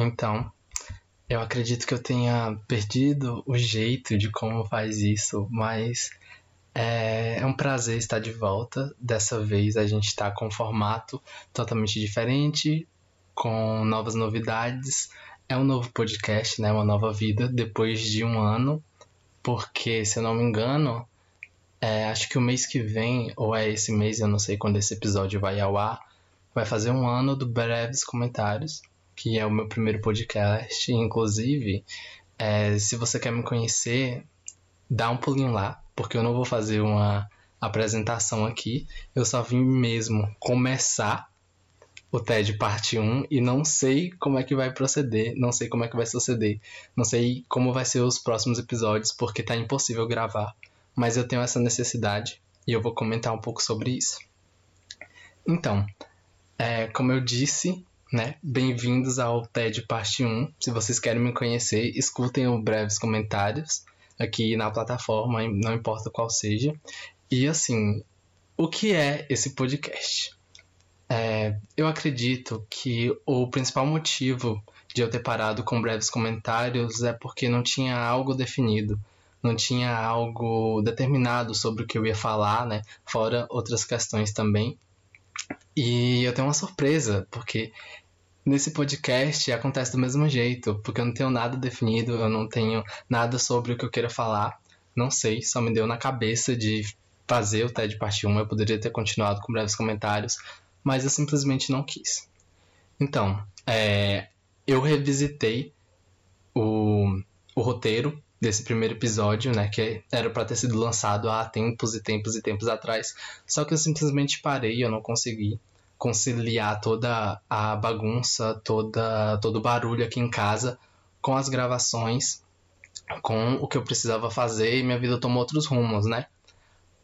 Então, eu acredito que eu tenha perdido o jeito de como faz isso, mas é, é um prazer estar de volta. Dessa vez a gente está com um formato totalmente diferente, com novas novidades. É um novo podcast, né? Uma nova vida depois de um ano, porque se eu não me engano, é, acho que o mês que vem, ou é esse mês, eu não sei quando esse episódio vai ao ar, vai fazer um ano do Breves Comentários que é o meu primeiro podcast. Inclusive, é, se você quer me conhecer, dá um pulinho lá, porque eu não vou fazer uma apresentação aqui. Eu só vim mesmo começar o TED parte 1 e não sei como é que vai proceder, não sei como é que vai suceder, não sei como vai ser os próximos episódios, porque tá impossível gravar. Mas eu tenho essa necessidade e eu vou comentar um pouco sobre isso. Então, é, como eu disse, né? Bem-vindos ao TED Parte 1. Se vocês querem me conhecer, escutem os breves comentários aqui na plataforma, não importa qual seja. E assim, o que é esse podcast? É, eu acredito que o principal motivo de eu ter parado com breves comentários é porque não tinha algo definido, não tinha algo determinado sobre o que eu ia falar, né? Fora outras questões também. E eu tenho uma surpresa, porque nesse podcast acontece do mesmo jeito, porque eu não tenho nada definido, eu não tenho nada sobre o que eu queira falar. Não sei, só me deu na cabeça de fazer o TED Parte 1. Eu poderia ter continuado com breves comentários, mas eu simplesmente não quis. Então, é, eu revisitei o, o roteiro desse primeiro episódio, né, que era para ter sido lançado há tempos e tempos e tempos atrás, só que eu simplesmente parei, eu não consegui conciliar toda a bagunça, toda todo o barulho aqui em casa com as gravações, com o que eu precisava fazer e minha vida tomou outros rumos, né?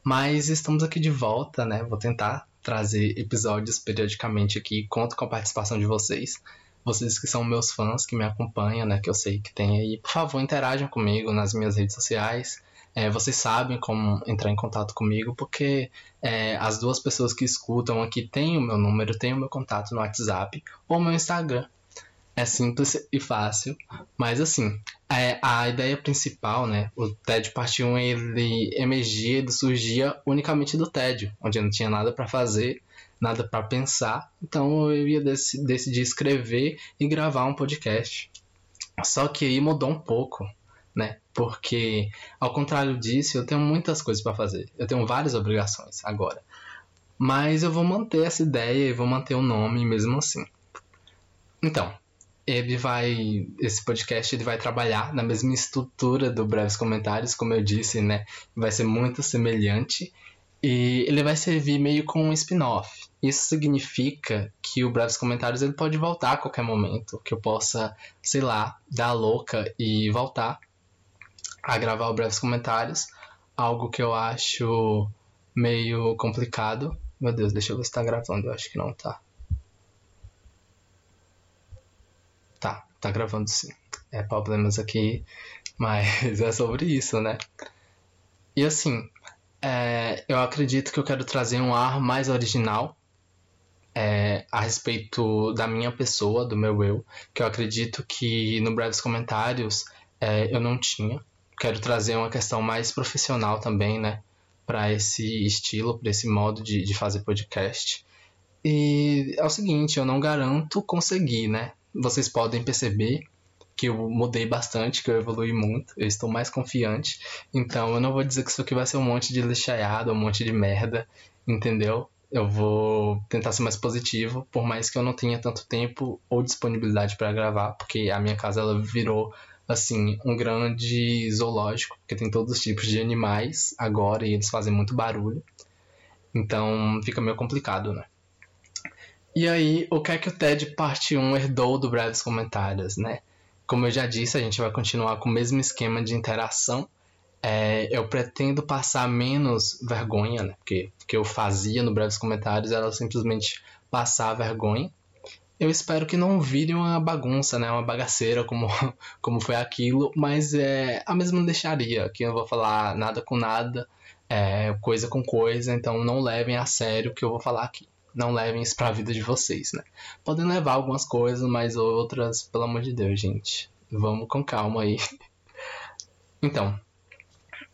Mas estamos aqui de volta, né? Vou tentar trazer episódios periodicamente aqui, conto com a participação de vocês. Vocês que são meus fãs, que me acompanham, né? Que eu sei que tem aí. Por favor, interajam comigo nas minhas redes sociais. É, vocês sabem como entrar em contato comigo, porque é, as duas pessoas que escutam aqui têm o meu número, têm o meu contato no WhatsApp ou meu Instagram. É simples e fácil, mas assim, é, a ideia principal, né, o TED Parte 1, ele emergia, ele surgia unicamente do TED, onde eu não tinha nada para fazer, nada para pensar, então eu ia dec decidir escrever e gravar um podcast. Só que aí mudou um pouco, né? Porque, ao contrário disso, eu tenho muitas coisas para fazer. Eu tenho várias obrigações agora. Mas eu vou manter essa ideia e vou manter o nome mesmo assim. Então, ele vai. Esse podcast ele vai trabalhar na mesma estrutura do Breves Comentários, como eu disse, né? Vai ser muito semelhante. E ele vai servir meio como um spin-off. Isso significa que o Breves Comentários ele pode voltar a qualquer momento. Que eu possa, sei lá, dar a louca e voltar a gravar o breves comentários, algo que eu acho meio complicado. Meu Deus, deixa eu ver se tá gravando, eu acho que não tá. Tá, tá gravando sim. É problemas aqui, mas é sobre isso, né? E assim, é, eu acredito que eu quero trazer um ar mais original é, a respeito da minha pessoa, do meu eu, que eu acredito que no Breves Comentários é, eu não tinha quero trazer uma questão mais profissional também, né? Para esse estilo, para esse modo de, de fazer podcast. E é o seguinte, eu não garanto conseguir, né? Vocês podem perceber que eu mudei bastante, que eu evolui muito, eu estou mais confiante. Então eu não vou dizer que isso aqui vai ser um monte de lixaiada, um monte de merda, entendeu? Eu vou tentar ser mais positivo, por mais que eu não tenha tanto tempo ou disponibilidade para gravar, porque a minha casa ela virou assim, um grande zoológico, porque tem todos os tipos de animais agora e eles fazem muito barulho. Então fica meio complicado, né? E aí, o que é que o TED Parte 1 herdou do Breves Comentários, né? Como eu já disse, a gente vai continuar com o mesmo esquema de interação. É, eu pretendo passar menos vergonha, né? Porque o que eu fazia no Breves Comentários era simplesmente passar vergonha eu espero que não vire uma bagunça, né? Uma bagaceira como, como foi aquilo, mas é, a mesma deixaria. Aqui eu não vou falar nada com nada, é, coisa com coisa, então não levem a sério o que eu vou falar aqui. Não levem isso pra vida de vocês, né? Podem levar algumas coisas, mas outras, pelo amor de Deus, gente. Vamos com calma aí. Então,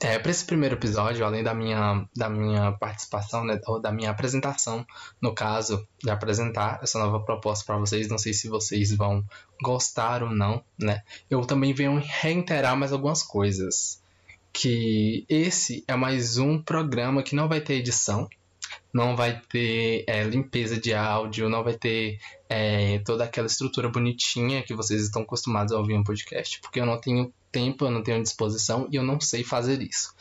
é, para esse primeiro episódio, além da minha, da minha participação, né, ou da minha apresentação, no caso, de apresentar essa nova proposta para vocês, não sei se vocês vão gostar ou não, né? Eu também venho reiterar mais algumas coisas. Que esse é mais um programa que não vai ter edição, não vai ter é, limpeza de áudio, não vai ter é, toda aquela estrutura bonitinha que vocês estão acostumados a ouvir em podcast, porque eu não tenho tempo, eu não tenho disposição e eu não sei fazer isso.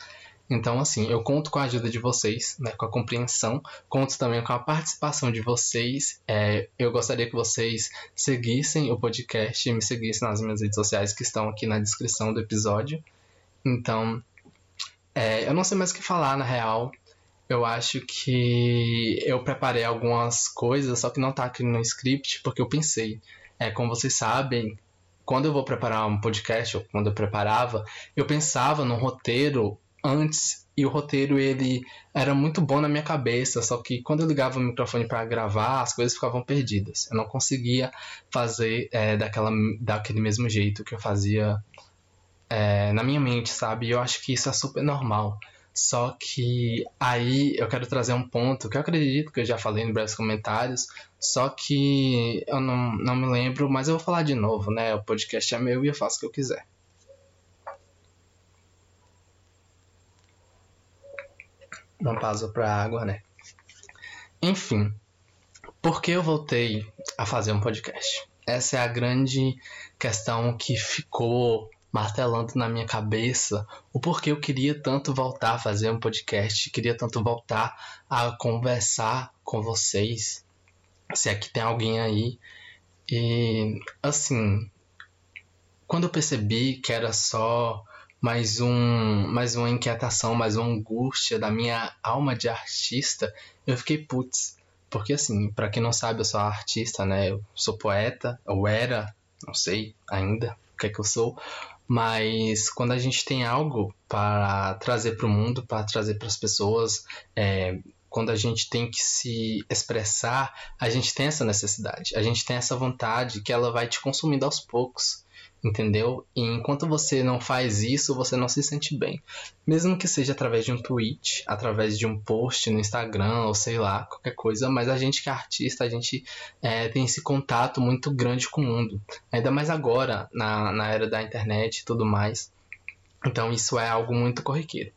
Então, assim, eu conto com a ajuda de vocês, né, com a compreensão, conto também com a participação de vocês. É, eu gostaria que vocês seguissem o podcast e me seguissem nas minhas redes sociais que estão aqui na descrição do episódio. Então, é, eu não sei mais o que falar, na real. Eu acho que eu preparei algumas coisas, só que não tá aqui no script, porque eu pensei. É, como vocês sabem, quando eu vou preparar um podcast, ou quando eu preparava, eu pensava no roteiro antes e o roteiro ele era muito bom na minha cabeça, só que quando eu ligava o microfone para gravar, as coisas ficavam perdidas. Eu não conseguia fazer é, daquela, daquele mesmo jeito que eu fazia é, na minha mente, sabe? E eu acho que isso é super normal. Só que aí eu quero trazer um ponto que eu acredito que eu já falei em breves comentários, só que eu não, não me lembro, mas eu vou falar de novo, né? O podcast é meu e eu faço o que eu quiser. Não pausa pra água, né? Enfim, por que eu voltei a fazer um podcast? Essa é a grande questão que ficou martelando na minha cabeça o porquê eu queria tanto voltar a fazer um podcast, queria tanto voltar a conversar com vocês, se é que tem alguém aí. E assim, quando eu percebi que era só mais um, mais uma inquietação, mais uma angústia da minha alma de artista, eu fiquei putz, porque assim, para quem não sabe, eu sou artista, né? Eu sou poeta, eu era, não sei ainda o que é que eu sou, mas quando a gente tem algo para trazer para o mundo, para trazer para as pessoas, é, quando a gente tem que se expressar, a gente tem essa necessidade, a gente tem essa vontade que ela vai te consumindo aos poucos entendeu? E enquanto você não faz isso, você não se sente bem. Mesmo que seja através de um tweet, através de um post no Instagram, ou sei lá, qualquer coisa, mas a gente que é artista, a gente é, tem esse contato muito grande com o mundo. Ainda mais agora, na, na era da internet e tudo mais. Então isso é algo muito corriqueiro.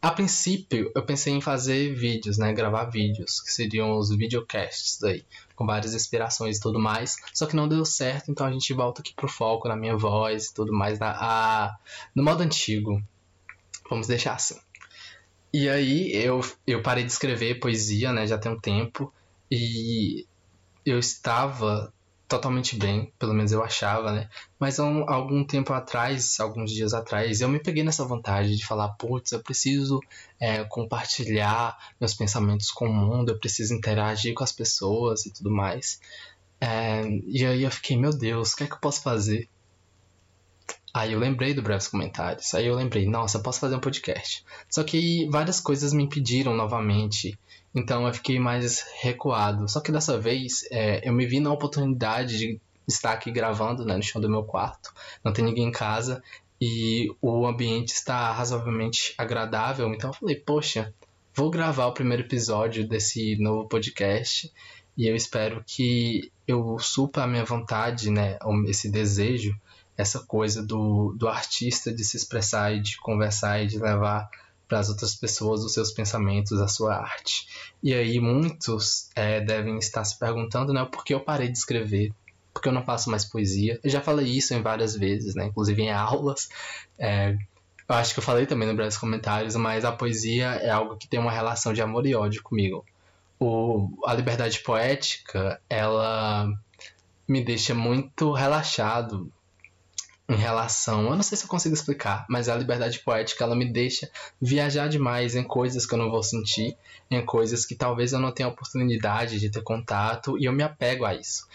A princípio, eu pensei em fazer vídeos, né? Gravar vídeos, que seriam os videocasts aí, com várias inspirações e tudo mais. Só que não deu certo, então a gente volta aqui pro foco na minha voz e tudo mais, na, a, no modo antigo. Vamos deixar assim. E aí eu, eu parei de escrever poesia, né? Já tem um tempo. E eu estava totalmente bem, pelo menos eu achava, né? Mas um, algum tempo atrás, alguns dias atrás, eu me peguei nessa vontade de falar, putz, eu preciso é, compartilhar meus pensamentos com o mundo, eu preciso interagir com as pessoas e tudo mais. É, e aí eu fiquei, meu Deus, o que é que eu posso fazer? Aí eu lembrei do Breves Comentários. Aí eu lembrei, nossa, eu posso fazer um podcast. Só que várias coisas me impediram novamente então eu fiquei mais recuado. Só que dessa vez é, eu me vi na oportunidade de estar aqui gravando né, no chão do meu quarto. Não tem ninguém em casa e o ambiente está razoavelmente agradável. Então eu falei, poxa, vou gravar o primeiro episódio desse novo podcast e eu espero que eu supra a minha vontade, né, esse desejo, essa coisa do, do artista de se expressar e de conversar e de levar para as outras pessoas os seus pensamentos, a sua arte. E aí muitos é, devem estar se perguntando, né, por que eu parei de escrever, por que eu não faço mais poesia. Eu já falei isso em várias vezes, né, inclusive em aulas. É, eu acho que eu falei também no breves comentários, mas a poesia é algo que tem uma relação de amor e ódio comigo. O, a liberdade poética, ela me deixa muito relaxado, em relação. Eu não sei se eu consigo explicar, mas a liberdade poética ela me deixa viajar demais em coisas que eu não vou sentir, em coisas que talvez eu não tenha oportunidade de ter contato e eu me apego a isso.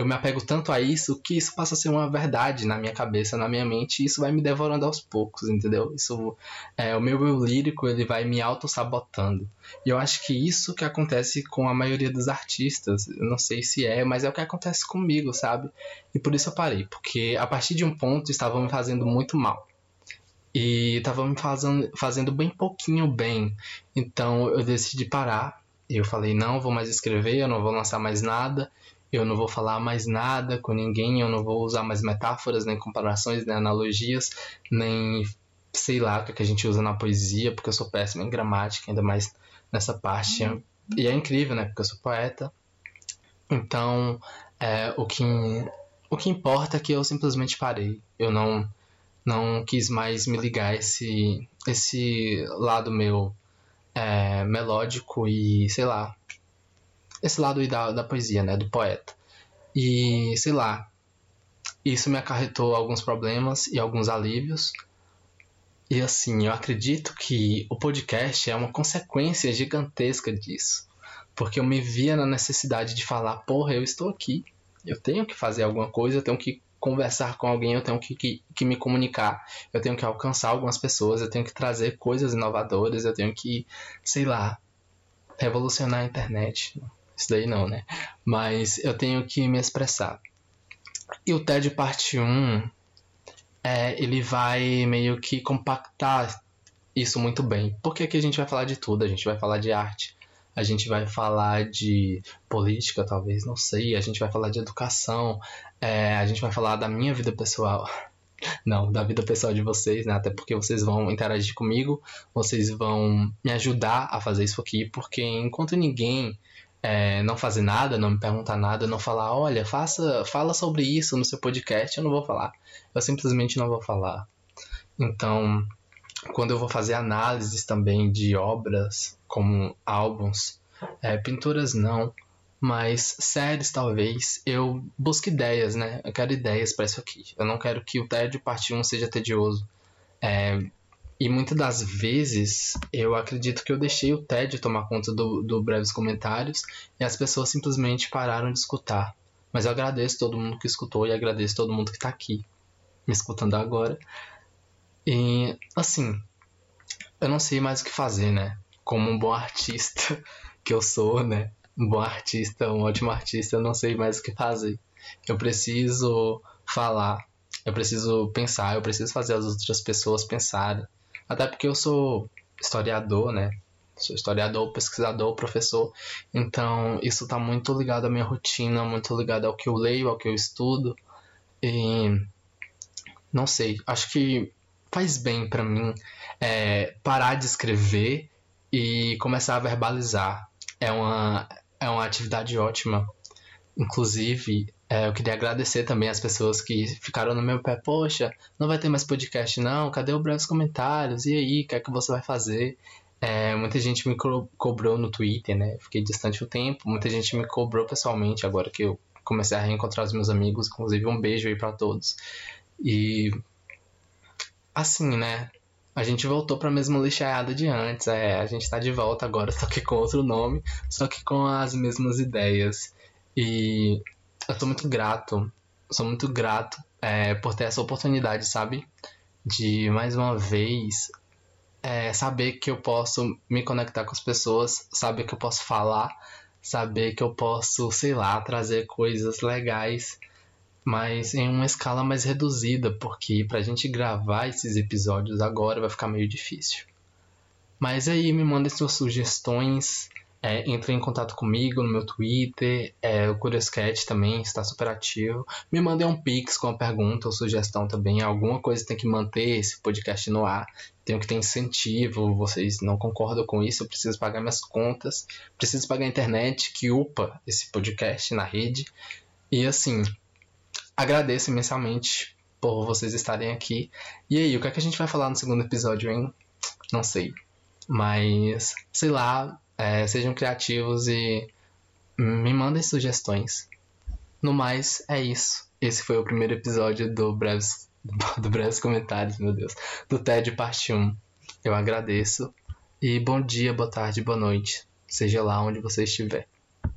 Eu me apego tanto a isso que isso passa a ser uma verdade na minha cabeça, na minha mente, e isso vai me devorando aos poucos, entendeu? Isso é o meu eu lírico, ele vai me auto-sabotando. E eu acho que isso que acontece com a maioria dos artistas, eu não sei se é, mas é o que acontece comigo, sabe? E por isso eu parei, porque a partir de um ponto estava me fazendo muito mal. E estava me fazendo, fazendo bem pouquinho bem. Então eu decidi parar. Eu falei, não vou mais escrever, eu não vou lançar mais nada eu não vou falar mais nada com ninguém, eu não vou usar mais metáforas, nem comparações, nem analogias, nem sei lá o que, a gente usa na poesia, porque eu sou péssimo em gramática, ainda mais nessa parte. Uhum. E é incrível, né? Porque eu sou poeta. Então, é, o, que, o que importa é que eu simplesmente parei. Eu não, não quis mais me ligar esse, esse lado meu é, melódico e, sei lá, esse lado da, da poesia, né? Do poeta. E, sei lá, isso me acarretou alguns problemas e alguns alívios. E assim, eu acredito que o podcast é uma consequência gigantesca disso. Porque eu me via na necessidade de falar, porra, eu estou aqui. Eu tenho que fazer alguma coisa, eu tenho que conversar com alguém, eu tenho que, que, que me comunicar, eu tenho que alcançar algumas pessoas, eu tenho que trazer coisas inovadoras, eu tenho que, sei lá, revolucionar a internet. Isso daí não, né? Mas eu tenho que me expressar. E o TED parte 1, é, ele vai meio que compactar isso muito bem. Porque aqui a gente vai falar de tudo, a gente vai falar de arte, a gente vai falar de política, talvez, não sei, a gente vai falar de educação, é, a gente vai falar da minha vida pessoal. Não, da vida pessoal de vocês, né? Até porque vocês vão interagir comigo, vocês vão me ajudar a fazer isso aqui, porque enquanto ninguém é, não fazer nada, não me perguntar nada, não falar, olha, faça, fala sobre isso no seu podcast, eu não vou falar. Eu simplesmente não vou falar. Então, quando eu vou fazer análises também de obras, como álbuns, é, pinturas não, mas séries talvez, eu busco ideias, né? Eu quero ideias para isso aqui. Eu não quero que o TED parte 1 seja tedioso. É, e muitas das vezes eu acredito que eu deixei o TED tomar conta do, do breves comentários e as pessoas simplesmente pararam de escutar. Mas eu agradeço todo mundo que escutou e agradeço todo mundo que está aqui me escutando agora. E assim, eu não sei mais o que fazer, né? Como um bom artista que eu sou, né? Um bom artista, um ótimo artista, eu não sei mais o que fazer. Eu preciso falar, eu preciso pensar, eu preciso fazer as outras pessoas pensarem. Até porque eu sou historiador, né? Sou historiador, pesquisador, professor. Então, isso está muito ligado à minha rotina, muito ligado ao que eu leio, ao que eu estudo. E não sei, acho que faz bem para mim é, parar de escrever e começar a verbalizar. É uma, é uma atividade ótima. Inclusive, é, eu queria agradecer também as pessoas que ficaram no meu pé. Poxa, não vai ter mais podcast, não? Cadê os breves comentários? E aí, o que é que você vai fazer? É, muita gente me co cobrou no Twitter, né? Fiquei distante o tempo. Muita gente me cobrou pessoalmente agora que eu comecei a reencontrar os meus amigos. Inclusive, um beijo aí para todos. E. Assim, né? A gente voltou para a mesma lixaiada de antes. É, a gente tá de volta agora, só que com outro nome, só que com as mesmas ideias. E eu tô muito grato, sou muito grato é, por ter essa oportunidade, sabe? De mais uma vez é, saber que eu posso me conectar com as pessoas, saber que eu posso falar, saber que eu posso, sei lá, trazer coisas legais, mas em uma escala mais reduzida, porque pra gente gravar esses episódios agora vai ficar meio difícil. Mas aí me mandem suas sugestões, é, entre em contato comigo no meu Twitter, é, o Curioscat também está super ativo. Me mandem um pix com uma pergunta ou sugestão também. Alguma coisa tem que manter esse podcast no ar. Tenho que ter incentivo. Vocês não concordam com isso? Eu preciso pagar minhas contas. Preciso pagar a internet que upa esse podcast na rede. E assim, agradeço imensamente por vocês estarem aqui. E aí, o que é que a gente vai falar no segundo episódio, hein? Não sei. Mas, sei lá, é, sejam criativos e me mandem sugestões. No mais, é isso. Esse foi o primeiro episódio do Breves, do Breves Comentários, meu Deus, do TED Parte 1. Eu agradeço e bom dia, boa tarde, boa noite, seja lá onde você estiver.